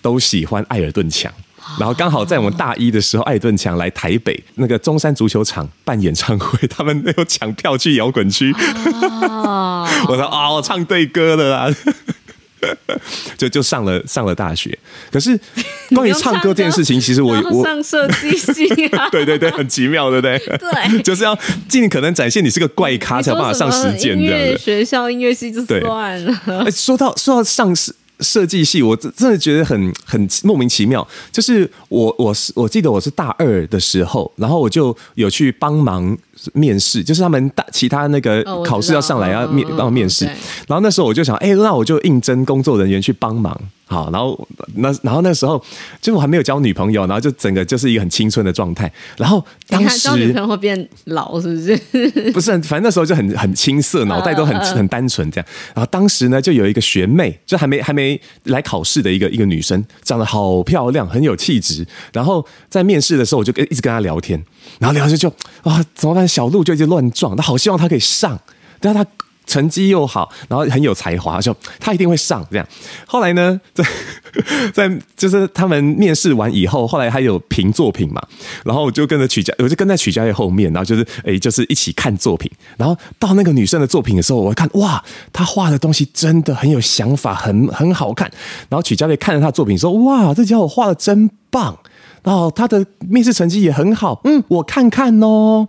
[SPEAKER 1] 都喜欢艾尔顿强，然后刚好在我们大一的时候，艾尔顿强来台北那个中山足球场办演唱会，他们没有抢票去摇滚区，啊、我说啊、哦，我唱对歌了啦。就就上了上了大学，可是关于唱歌这件事情，其实我我
[SPEAKER 2] 上设计系啊，
[SPEAKER 1] 对对对，很奇妙，对不对？
[SPEAKER 2] 对，
[SPEAKER 1] 就是要尽可能展现你是个怪咖，才有办法上实践这样的。
[SPEAKER 2] 学校音乐系就算了。
[SPEAKER 1] 哎，说到说到上实设计系，我真真的觉得很很莫名其妙。就是我我是我记得我是大二的时候，然后我就有去帮忙面试，就是他们大其他那个考试要上来要面帮面试，然后那时候我就想，哎，那我就应征工作人员去帮忙。好，然后那然后那时候就我还没有交女朋友，然后就整个就是一个很青春的状态。然后当时
[SPEAKER 2] 交女朋友 会变老，是不是？
[SPEAKER 1] 不是，反正那时候就很很青涩，脑袋都很很单纯这样。然后当时呢，就有一个学妹，就还没还没来考试的一个一个女生，长得好漂亮，很有气质。然后在面试的时候，我就跟一直跟她聊天，然后聊着就啊，怎么办？小鹿就一直乱撞，她好希望她可以上，但是她。成绩又好，然后很有才华，就他一定会上这样。后来呢，在在就是他们面试完以后，后来还有评作品嘛，然后我就跟着曲家，我就跟在曲家业后面，然后就是哎，就是一起看作品。然后到那个女生的作品的时候，我看哇，她画的东西真的很有想法，很很好看。然后曲家业看着她作品说，哇，这家伙画的真棒。然后他的面试成绩也很好，嗯，我看看哦。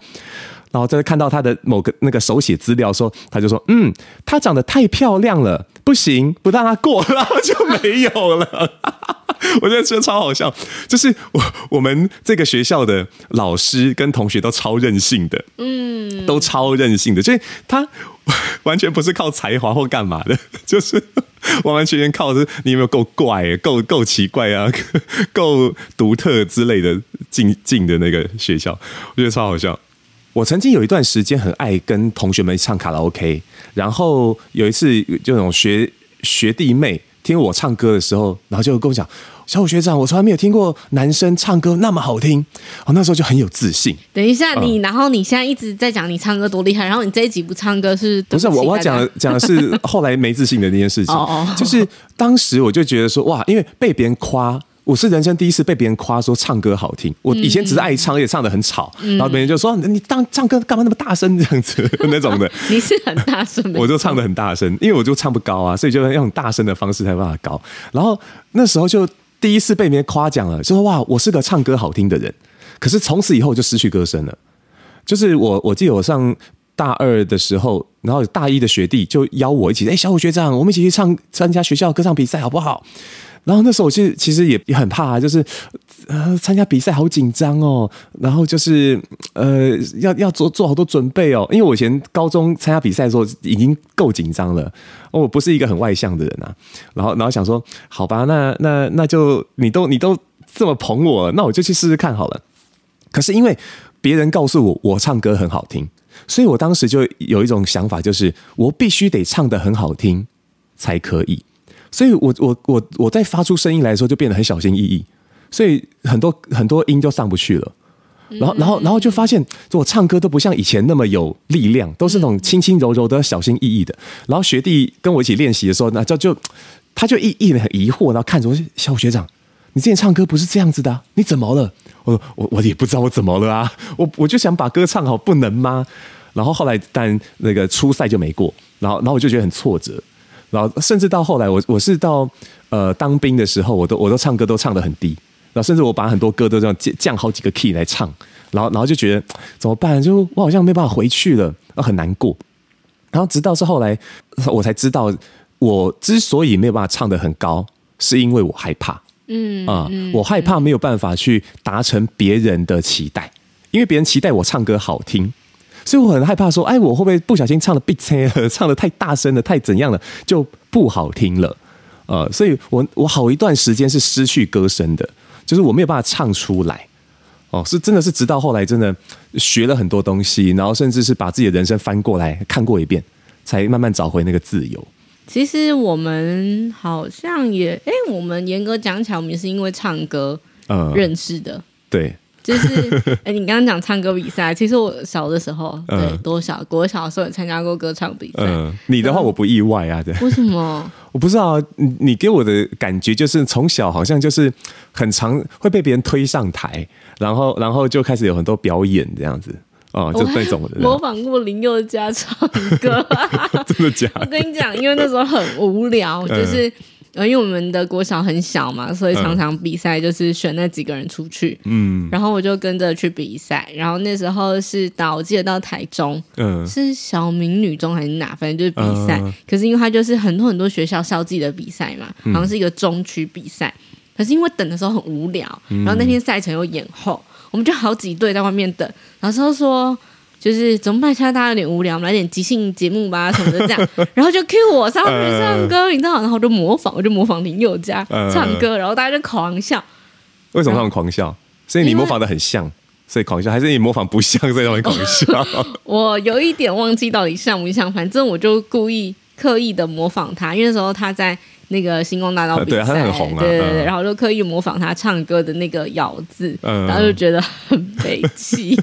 [SPEAKER 1] 然后再看到他的某个那个手写资料说，他就说，嗯，他长得太漂亮了，不行，不让他过，然后就没有了。我觉得这超好笑，就是我我们这个学校的老师跟同学都超任性的，嗯，都超任性的，所以他完全不是靠才华或干嘛的，就是完完全全靠是你有没有够怪，够够奇怪啊，够独特之类的进进的那个学校，我觉得超好笑。我曾经有一段时间很爱跟同学们唱卡拉 OK，然后有一次就那种学学弟妹听我唱歌的时候，然后就跟我讲：“小虎学长，我从来没有听过男生唱歌那么好听。”哦，那时候就很有自信。
[SPEAKER 2] 等一下，你然后你现在一直在讲你唱歌多厉害，然后你这一集不唱歌是？
[SPEAKER 1] 不是我我要讲讲的是后来没自信的那件事情。就是当时我就觉得说哇，因为被别人夸。我是人生第一次被别人夸说唱歌好听。我以前只是爱唱，也唱的很吵，然后别人就说：“你当唱歌干嘛那么大声？”这样子 那种的。
[SPEAKER 2] 你是很大声，
[SPEAKER 1] 我就唱的很大声，因为我就唱不高啊，所以就用大声的方式才有办法高。然后那时候就第一次被别人夸奖了，就说：“哇，我是个唱歌好听的人。”可是从此以后就失去歌声了。就是我，我记得我上大二的时候，然后大一的学弟就邀我一起：“哎，小虎学长，我们一起去唱参加学校歌唱比赛，好不好？”然后那时候我其实其实也也很怕，就是呃参加比赛好紧张哦，然后就是呃要要做做好多准备哦，因为我以前高中参加比赛的时候已经够紧张了，我不是一个很外向的人啊，然后然后想说好吧，那那那就你都你都这么捧我，那我就去试试看好了。可是因为别人告诉我我唱歌很好听，所以我当时就有一种想法，就是我必须得唱得很好听才可以。所以我，我我我我在发出声音来的时候，就变得很小心翼翼，所以很多很多音就上不去了。然后，然后，然后就发现，我唱歌都不像以前那么有力量，都是那种轻轻柔柔的、小心翼翼的。然后学弟跟我一起练习的时候，那就就他就一一脸很疑惑，然后看着我说：“小虎学长，你之前唱歌不是这样子的啊，你怎么了？”我我我也不知道我怎么了啊，我我就想把歌唱好，不能吗？然后后来，但那个初赛就没过，然后然后我就觉得很挫折。然后甚至到后来，我我是到呃当兵的时候，我都我都唱歌都唱得很低，然后甚至我把很多歌都这样降降好几个 key 来唱，然后然后就觉得怎么办？就我好像没办法回去了，很难过。然后直到是后来，我才知道，我之所以没有办法唱的很高，是因为我害怕，嗯啊、呃，我害怕没有办法去达成别人的期待，因为别人期待我唱歌好听。所以我很害怕说，哎，我会不会不小心唱的闭塞了，唱的太大声了，太怎样了，就不好听了，呃，所以我我好一段时间是失去歌声的，就是我没有办法唱出来，哦，是真的是直到后来真的学了很多东西，然后甚至是把自己的人生翻过来看过一遍，才慢慢找回那个自由。
[SPEAKER 2] 其实我们好像也，哎，我们严格讲起来，我们也是因为唱歌呃认识的，
[SPEAKER 1] 嗯、对。
[SPEAKER 2] 就是，哎，你刚刚讲唱歌比赛，其实我小的时候，对，多小，国小的时候也参加过歌唱比赛。
[SPEAKER 1] 嗯，你的话我不意外啊，对。
[SPEAKER 2] 为什么？
[SPEAKER 1] 我不知道，你你给我的感觉就是从小好像就是很常会被别人推上台，然后然后就开始有很多表演这样子，哦，就那种的。
[SPEAKER 2] 模仿过林宥嘉唱歌，
[SPEAKER 1] 真的假的？
[SPEAKER 2] 我跟你讲，因为那时候很无聊，就是。呃，因为我们的国小很小嘛，所以常常比赛就是选那几个人出去。嗯，然后我就跟着去比赛，然后那时候是到我记得到台中，嗯，是小明女中还是哪？反正就是比赛。嗯、可是因为它就是很多很多学校校际的比赛嘛，好像是一个中区比赛。嗯、可是因为等的时候很无聊，然后那天赛程又延后，我们就好几队在外面等。老师就说。就是怎么办？现在大家有点无聊，我们来点即兴节目吧，什么的这样。然后就 cue 我上去唱歌，你知道？然后我就模仿，我就模仿林宥嘉唱歌，然后大家就狂笑。
[SPEAKER 1] 为什么他们狂笑？所以你模仿的很像，所以狂笑，还是你模仿不像，所以他们狂笑？
[SPEAKER 2] 我有一点忘记到底像不像，反正我就故意刻意的模仿他，因为那时候他在那个星光大道比赛，
[SPEAKER 1] 对，他很红啊，
[SPEAKER 2] 对对对，然后就刻意模仿他唱歌的那个咬字，然后就觉得很悲戚。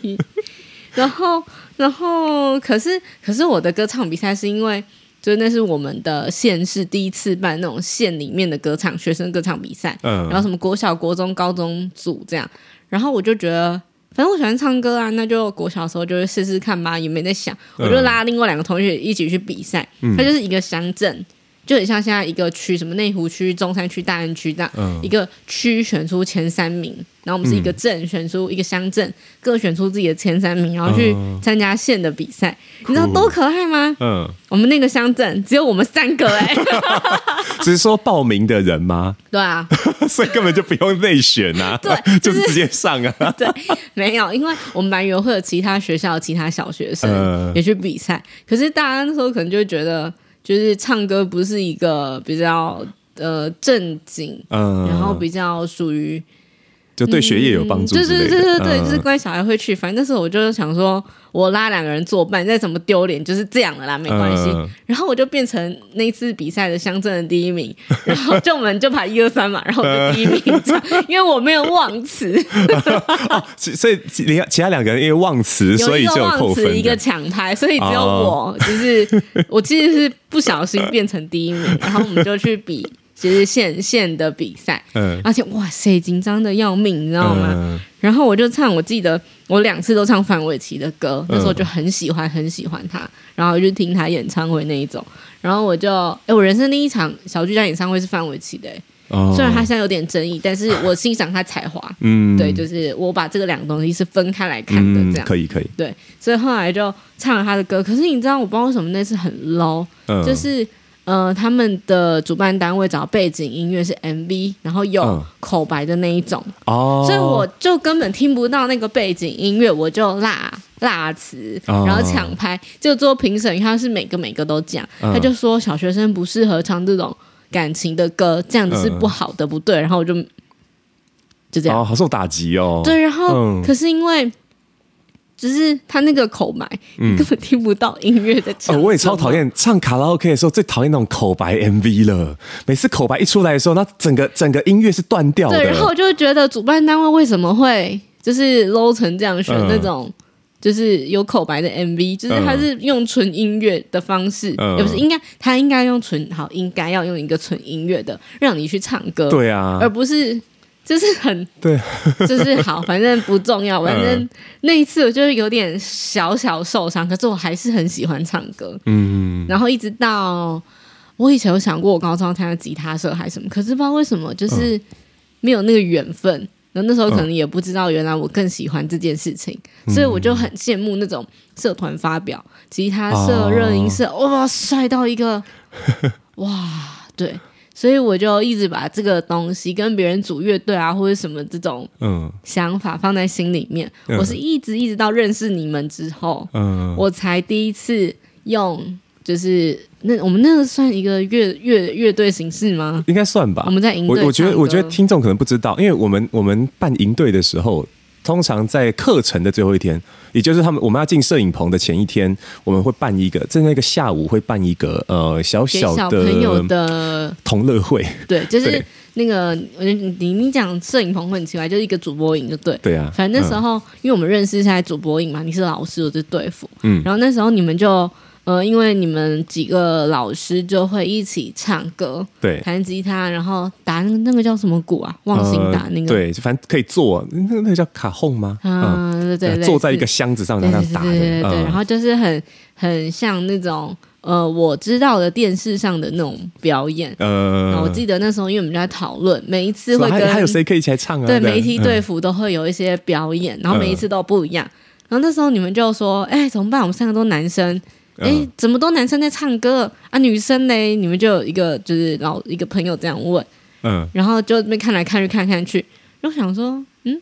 [SPEAKER 2] 然后，然后，可是，可是我的歌唱比赛是因为，就是那是我们的县市第一次办那种县里面的歌唱学生歌唱比赛，嗯，然后什么国小、国中、高中组这样，然后我就觉得，反正我喜欢唱歌啊，那就国小的时候就会试试看吧，也没在想，我就拉另外两个同学一起去比赛，嗯，它就是一个乡镇。就很像现在一个区，什么内湖区、中山区、大安区这样，嗯、一个区选出前三名，然后我们是一个镇选出一个乡镇，各选出自己的前三名，然后去参加县的比赛。嗯、你知道多可爱吗？嗯，我们那个乡镇只有我们三个哎、欸，
[SPEAKER 1] 只是说报名的人吗？
[SPEAKER 2] 对啊，
[SPEAKER 1] 所以根本就不用内选啊，对，就是、就直接上啊。
[SPEAKER 2] 对，没有，因为我们班员会有其他学校其他小学生也去比赛，嗯、可是大家那时候可能就会觉得。就是唱歌不是一个比较呃正经，嗯，然后比较属于
[SPEAKER 1] 就对学业有帮助，对对
[SPEAKER 2] 对对对，就是乖小孩会去。反正那时候我就想说，我拉两个人作伴，再怎么丢脸就是这样的啦，没关系。然后我就变成那次比赛的乡镇的第一名，然后就我们就排一二三嘛，然后我就第一名这样，因为我没有忘词，
[SPEAKER 1] 所以其其他两个人因为忘词，所以就扣分，
[SPEAKER 2] 一个抢拍，所以只有我就是我其实是。不小心变成第一名，然后我们就去比，就是县县的比赛，嗯，而且哇塞，紧张的要命，你知道吗？嗯、然后我就唱，我记得我两次都唱范玮琪的歌，那时候就很喜欢，很喜欢他，然后就听他演唱会那一种，然后我就，哎，我人生第一场小巨蛋演唱会是范玮琪的，哦，虽然他现在有点争议，但是我欣赏他才华，嗯，对，就是我把这个两个东西是分开来看的，这样、嗯、
[SPEAKER 1] 可以可以，
[SPEAKER 2] 对，所以后来就唱了他的歌，可是你知道我不知道为什么那次很 low。就是呃，他们的主办单位找背景音乐是 MV，然后有口白的那一种。哦，所以我就根本听不到那个背景音乐，我就辣辣词，然后抢拍，就做评审，他是每个每个都讲，他就说小学生不适合唱这种感情的歌，这样子是不好的，不对，然后我就就这样，
[SPEAKER 1] 好受打击哦。
[SPEAKER 2] 对，然后可是因为。只是他那个口白，嗯、根本听不到音乐在唱。
[SPEAKER 1] 哦，我也超讨厌唱卡拉 OK 的时候，最讨厌那种口白 MV 了。每次口白一出来的时候，那整个整个音乐是断掉的。
[SPEAKER 2] 对，然后我就觉得主办单位为什么会就是 low 成这样选那种，嗯、就是有口白的 MV，就是他是用纯音乐的方式，嗯、也不是应该他应该用纯好，应该要用一个纯音乐的让你去唱歌，
[SPEAKER 1] 对啊，
[SPEAKER 2] 而不是。就是很
[SPEAKER 1] 对，
[SPEAKER 2] 就是好，反正不重要。反正那一次我就是有点小小受伤，可是我还是很喜欢唱歌。嗯，然后一直到我以前有想过，我高中参加吉他社还是什么，可是不知道为什么，就是没有那个缘分。然后那时候可能也不知道，原来我更喜欢这件事情，所以我就很羡慕那种社团发表，吉他社、热音社，哇，帅到一个哇，对。所以我就一直把这个东西跟别人组乐队啊，或者什么这种想法放在心里面。嗯、我是一直一直到认识你们之后，嗯、我才第一次用，就是那我们那个算一个乐乐乐队形式吗？
[SPEAKER 1] 应该算吧。
[SPEAKER 2] 我们在营队，
[SPEAKER 1] 我觉得我觉得听众可能不知道，因为我们我们办营队的时候。通常在课程的最后一天，也就是他们我们要进摄影棚的前一天，我们会办一个在那个下午会办一个呃小小的小朋友的同乐会。
[SPEAKER 2] 对，就是那个对你你讲摄影棚会很奇怪，就是一个主播营就对。
[SPEAKER 1] 对啊，
[SPEAKER 2] 反正那时候、嗯、因为我们认识在主播营嘛，你是老师，我是队辅。嗯，然后那时候你们就。呃，因为你们几个老师就会一起唱歌，
[SPEAKER 1] 对，
[SPEAKER 2] 弹吉他，然后打那个那个叫什么鼓啊？忘形打那个，
[SPEAKER 1] 对，反正可以坐，那个那个叫卡轰吗？
[SPEAKER 2] 嗯，对对对，
[SPEAKER 1] 坐在一个箱子上然后打的，
[SPEAKER 2] 对对对，然后就是很很像那种呃，我知道的电视上的那种表演，呃，我记得那时候因为我们就在讨论，每一次会跟
[SPEAKER 1] 还有谁可以一起来唱啊？
[SPEAKER 2] 对，每一梯队服都会有一些表演，然后每一次都不一样。然后那时候你们就说：“哎，怎么办？我们三个都男生，哎，怎么都男生在唱歌啊？女生嘞？”你们就有一个就是老一个朋友这样问，嗯，然后就那边看来看去看看去，然后想说：“嗯，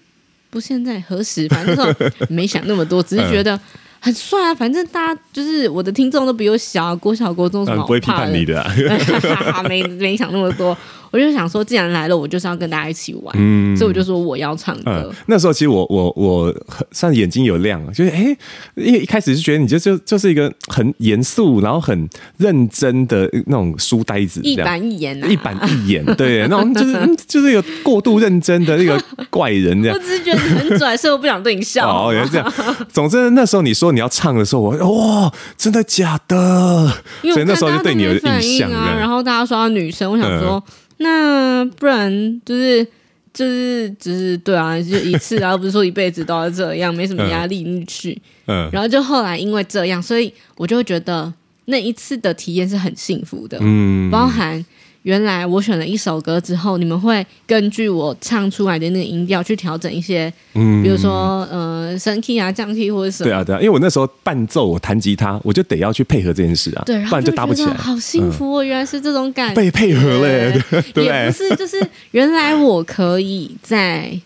[SPEAKER 2] 不现在何时？反正没想那么多，只是觉得。”很帅啊！反正大家就是我的听众都比我小，啊，国小国中什么
[SPEAKER 1] 不会批判你的，啊，
[SPEAKER 2] 没没想那么多。我就想说，既然来了，我就是要跟大家一起玩，嗯、所以我就说我要唱歌。
[SPEAKER 1] 嗯、那时候其实我我我算眼睛有亮，就是哎，因为一开始是觉得你就就就是一个很严肃，然后很认真的那种书呆子，
[SPEAKER 2] 一板一眼，
[SPEAKER 1] 一板一眼，对，那种就是 就是一个过度认真的那个怪人这样。
[SPEAKER 2] 我只是觉得你很拽，所以我不想对你笑。
[SPEAKER 1] 哦，原来这样。总之那时候你说你要唱的时候，我哇，真的假的？所以那时候就对你有印象
[SPEAKER 2] 啊。然后大家说女生，我想说。那不然就是就是只是对啊，就一次啊，而不是说一辈子都要这样，没什么压力你去。嗯，然后就后来因为这样，所以我就会觉得那一次的体验是很幸福的。嗯，包含。原来我选了一首歌之后，你们会根据我唱出来的那个音调去调整一些，嗯，比如说呃升 key 啊降 key 或者什么。
[SPEAKER 1] 对啊对啊，因为我那时候伴奏我弹吉他，我就得要去配合这件事啊，
[SPEAKER 2] 对，
[SPEAKER 1] 不然就搭不起来。
[SPEAKER 2] 好幸福哦，嗯、原来是这种感觉。
[SPEAKER 1] 被配合嘞，对，对
[SPEAKER 2] 也不是，就是原来我可以在。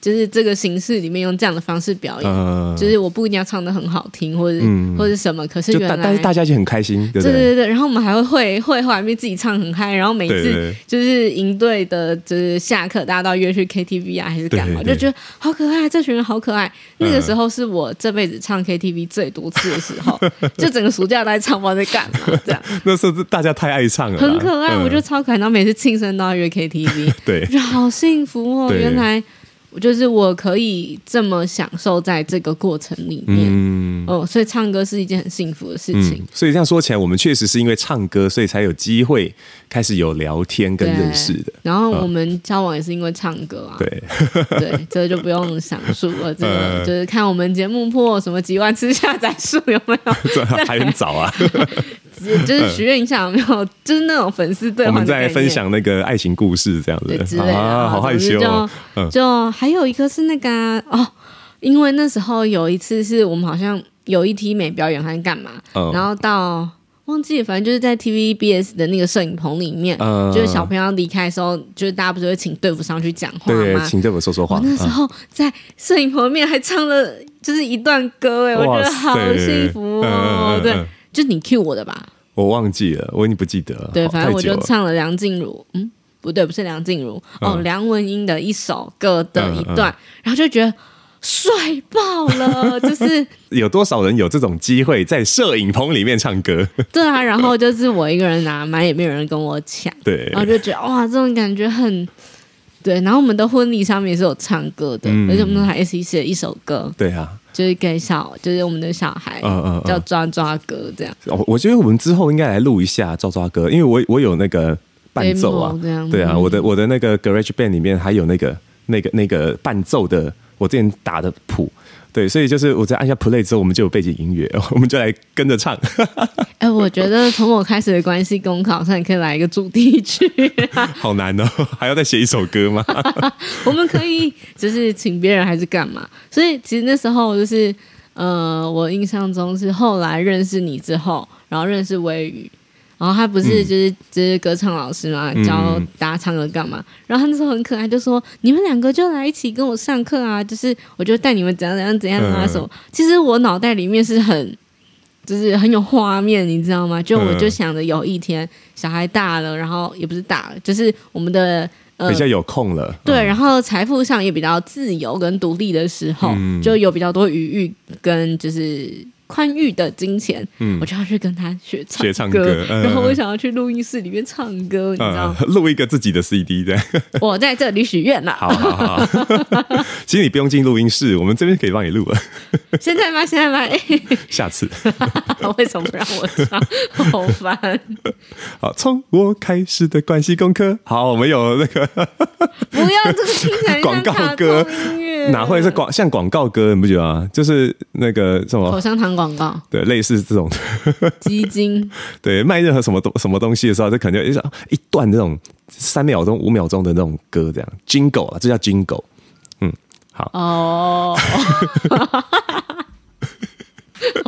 [SPEAKER 2] 就是这个形式里面用这样的方式表演，呃、就是我不一定要唱的很好听，或者、嗯、或者什么，可是原来
[SPEAKER 1] 但是大家就很开心，
[SPEAKER 2] 对对，对。然后我们还会会会后面自己唱很嗨，然后每次就是营队的，就是下课大家都要约去 KTV 啊，还是干嘛，就觉得好可爱，这群人好可爱。那个时候是我这辈子唱 KTV 最多次的时候，就整个暑假都在唱，不知道在干嘛这样。
[SPEAKER 1] 那时候大家太爱唱了，
[SPEAKER 2] 很可爱，嗯、我觉得超可爱。然后每次庆生都要约 KTV，
[SPEAKER 1] 对，
[SPEAKER 2] 就好幸福哦，原来。就是我可以这么享受在这个过程里面，嗯，哦，所以唱歌是一件很幸福的事情。嗯，所
[SPEAKER 1] 以这样说起来，我们确实是因为唱歌，所以才有机会开始有聊天跟认识的。
[SPEAKER 2] 然后我们交往也是因为唱歌啊，
[SPEAKER 1] 对，
[SPEAKER 2] 对，这个就不用详述了。这个就是看我们节目破什么几万次下载数有没有？
[SPEAKER 1] 这还很早啊。
[SPEAKER 2] 就是许愿一下有没有，就是那种粉丝对话。
[SPEAKER 1] 我们在分享那个爱情故事这样子
[SPEAKER 2] 之类的
[SPEAKER 1] 啊，好害羞。
[SPEAKER 2] 就就还有一个是那个哦，因为那时候有一次是我们好像有一梯没表演还是干嘛，然后到忘记，反正就是在 TVBS 的那个摄影棚里面，就是小朋友离开的时候，就是大家不是会请队服上去讲话吗？
[SPEAKER 1] 对，请队服说说话。
[SPEAKER 2] 那时候在摄影棚里面还唱了就是一段歌，哎，我觉得好幸福哦，对。就你 cue 我的吧，
[SPEAKER 1] 我忘记了，我已经不记得了。
[SPEAKER 2] 对，反正我就唱了梁静茹，嗯，不对，不是梁静茹，嗯、哦，梁文音的一首歌的一段，然后就觉得帅爆了，就是
[SPEAKER 1] 有多少人有这种机会在摄影棚里面唱歌？
[SPEAKER 2] 对啊，然后就是我一个人拿麦，也没有人跟我抢，
[SPEAKER 1] 对，
[SPEAKER 2] 然后就觉得哇，这种感觉很对。然后我们的婚礼上面也是有唱歌的，嗯、而且我们还一起写一首歌，
[SPEAKER 1] 对啊。
[SPEAKER 2] 就是给小，就是我们的小孩，嗯嗯，叫抓抓歌这样。
[SPEAKER 1] 我我觉得我们之后应该来录一下抓抓歌，因为我我有那个伴奏啊，对啊，我的我的那个 Garage Band 里面还有那个那个那个伴奏的，我之前打的谱。对，所以就是我在按下 play 之后，我们就有背景音乐，我们就来跟着唱。
[SPEAKER 2] 哎、欸，我觉得从我开始的关系公考上，你可以来一个主题曲。
[SPEAKER 1] 好难哦，还要再写一首歌吗？
[SPEAKER 2] 我们可以就是请别人还是干嘛？所以其实那时候就是呃，我印象中是后来认识你之后，然后认识微雨。然后他不是就是就是歌唱老师嘛，教大家唱歌干嘛？然后他那时候很可爱，就说你们两个就来一起跟我上课啊，就是我就带你们怎样怎样怎样啊什么。其实我脑袋里面是很就是很有画面，你知道吗？就我就想着有一天小孩大了，然后也不是大了，就是我们的呃
[SPEAKER 1] 比较有空了，
[SPEAKER 2] 对，然后财富上也比较自由跟独立的时候，就有比较多余裕跟就是。宽裕的金钱，嗯，我就要去跟他学唱
[SPEAKER 1] 学唱歌，
[SPEAKER 2] 然后我想要去录音室里面唱歌，你知道？
[SPEAKER 1] 录一个自己的 CD 这样。
[SPEAKER 2] 我在这里许愿了。
[SPEAKER 1] 好好好，其实你不用进录音室，我们这边可以帮你录了。
[SPEAKER 2] 现在吗？现在吗？
[SPEAKER 1] 下次。
[SPEAKER 2] 为什么不让我唱？好烦。
[SPEAKER 1] 好，从我开始的关系功课。好，我们有那个。
[SPEAKER 2] 不要这个听起来像广告歌音乐。
[SPEAKER 1] 哪会是广像广告歌？你不觉得吗？就是那个什么
[SPEAKER 2] 口香糖广告，
[SPEAKER 1] 对，类似这种
[SPEAKER 2] 基金，
[SPEAKER 1] 对，卖任何什么东什么东西的时候，就可能就一段这种三秒钟、五秒钟的那种歌，这样 Jingle 啊，这叫 Jingle。嗯，好
[SPEAKER 2] 哦。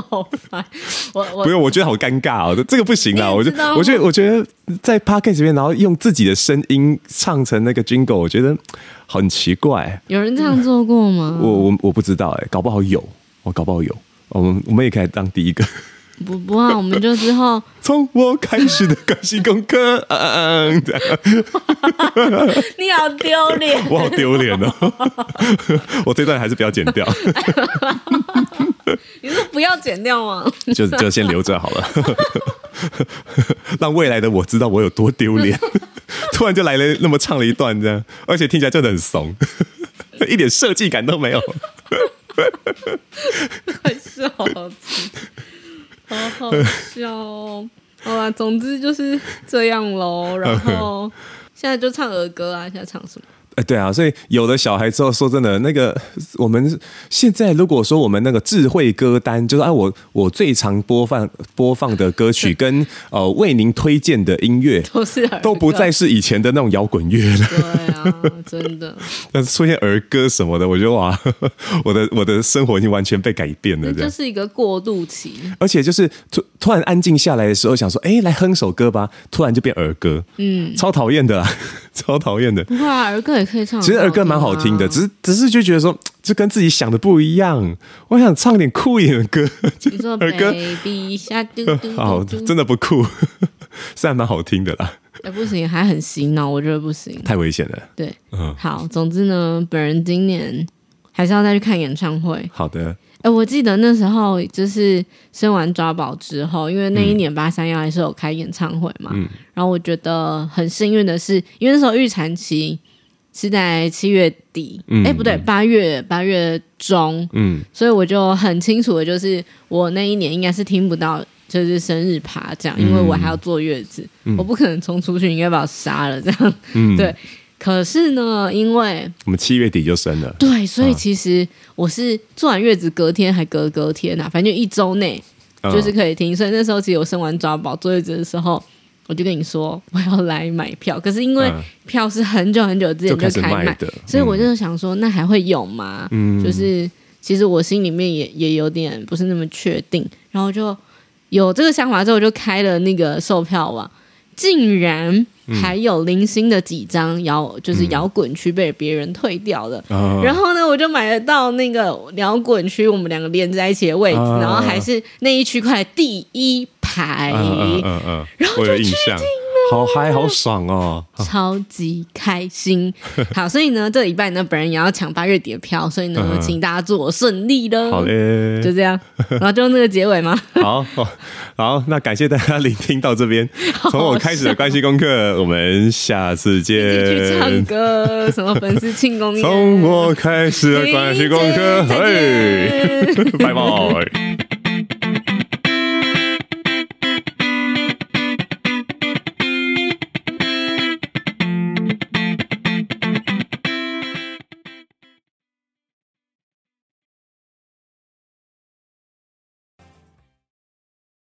[SPEAKER 2] 好烦，我我
[SPEAKER 1] 不用，我觉得好尴尬哦，这个不行啊！我觉得，我觉得，我觉得在 podcast 里面，然后用自己的声音唱成那个 jingle，我觉得很奇怪。
[SPEAKER 2] 有人这样做过吗？
[SPEAKER 1] 我我我不知道哎，搞不好有，我搞不好有。我们我们也可以当第一个。
[SPEAKER 2] 不不啊，我们就之后
[SPEAKER 1] 从我开始的关系功课。嗯，
[SPEAKER 2] 你好丢脸，
[SPEAKER 1] 我好丢脸哦！我这段还是不要剪掉。
[SPEAKER 2] 你说不要剪掉吗？
[SPEAKER 1] 就就先留着好了，让未来的我知道我有多丢脸。突然就来了那么唱了一段这样，而且听起来真的很怂，一点设计感都没有。
[SPEAKER 2] 快笑死，好好笑哦！好吧，总之就是这样喽。然后现在就唱儿歌啊，现在唱什么？
[SPEAKER 1] 哎，对啊，所以有了小孩之后，说真的，那个我们现在如果说我们那个智慧歌单，就是哎，我我最常播放播放的歌曲跟呃为您推荐的音乐，
[SPEAKER 2] 都是
[SPEAKER 1] 都不再是以前的那种摇滚乐了。
[SPEAKER 2] 对啊，真的。
[SPEAKER 1] 但是出现儿歌什么的，我觉得哇，我的我的生活已经完全被改变了，这
[SPEAKER 2] 就是一个过渡期。
[SPEAKER 1] 而且就是突突然安静下来的时候，想说，哎，来哼首歌吧，突然就变儿歌，嗯，超讨厌的啦，超讨厌的。
[SPEAKER 2] 不会啊，儿歌。也可以唱，
[SPEAKER 1] 其实儿歌蛮好听的，只是只是就觉得说，就跟自己想的不一样。我想唱点酷一点的歌，儿歌。好，真的不酷，是还蛮好听的啦。
[SPEAKER 2] 哎，不行，还很洗脑，我觉得不行，
[SPEAKER 1] 太危险了。
[SPEAKER 2] 对，嗯，好，总之呢，本人今年还是要再去看演唱会。
[SPEAKER 1] 好的。
[SPEAKER 2] 哎，我记得那时候就是生完抓宝之后，因为那一年八三夭还是有开演唱会嘛，嗯，然后我觉得很幸运的是，因为那时候预产期。是在七月底，哎、嗯欸，不对，八月八月中，嗯，所以我就很清楚的，就是我那一年应该是听不到，就是生日趴这样，因为我还要坐月子，嗯、我不可能冲出去，应该把我杀了这样，嗯，对。可是呢，因为
[SPEAKER 1] 我们七月底就生了，
[SPEAKER 2] 对，所以其实我是坐完月子隔天还隔隔天呐、啊，反正就一周内就是可以听，所以那时候其实我生完抓宝坐月子的时候。我就跟你说，我要来买票，可是因为票是很久很久之前就开卖的，所以我就想说，那还会有吗？嗯，就是其实我心里面也也有点不是那么确定，然后就有这个想法之后，我就开了那个售票网，竟然还有零星的几张摇，就是摇滚区被别人退掉了，嗯、然后呢，我就买得到那个摇滚区，我们两个连在一起的位置，嗯、然后还是那一区块第一。排，嗯嗯嗯，然后就去听了，
[SPEAKER 1] 好嗨，好爽哦，
[SPEAKER 2] 超级开心。好，所以呢，这礼拜呢，本人也要抢八月底的票，所以呢，请大家祝我顺利了。
[SPEAKER 1] 好嘞，
[SPEAKER 2] 就这样，然后就用那个结尾吗？
[SPEAKER 1] 好，好，那感谢大家聆听到这边，从我开始的关系功课，我们下次见。
[SPEAKER 2] 去唱歌，什么粉丝庆功宴？
[SPEAKER 1] 从我开始的关系功课，嘿，拜拜。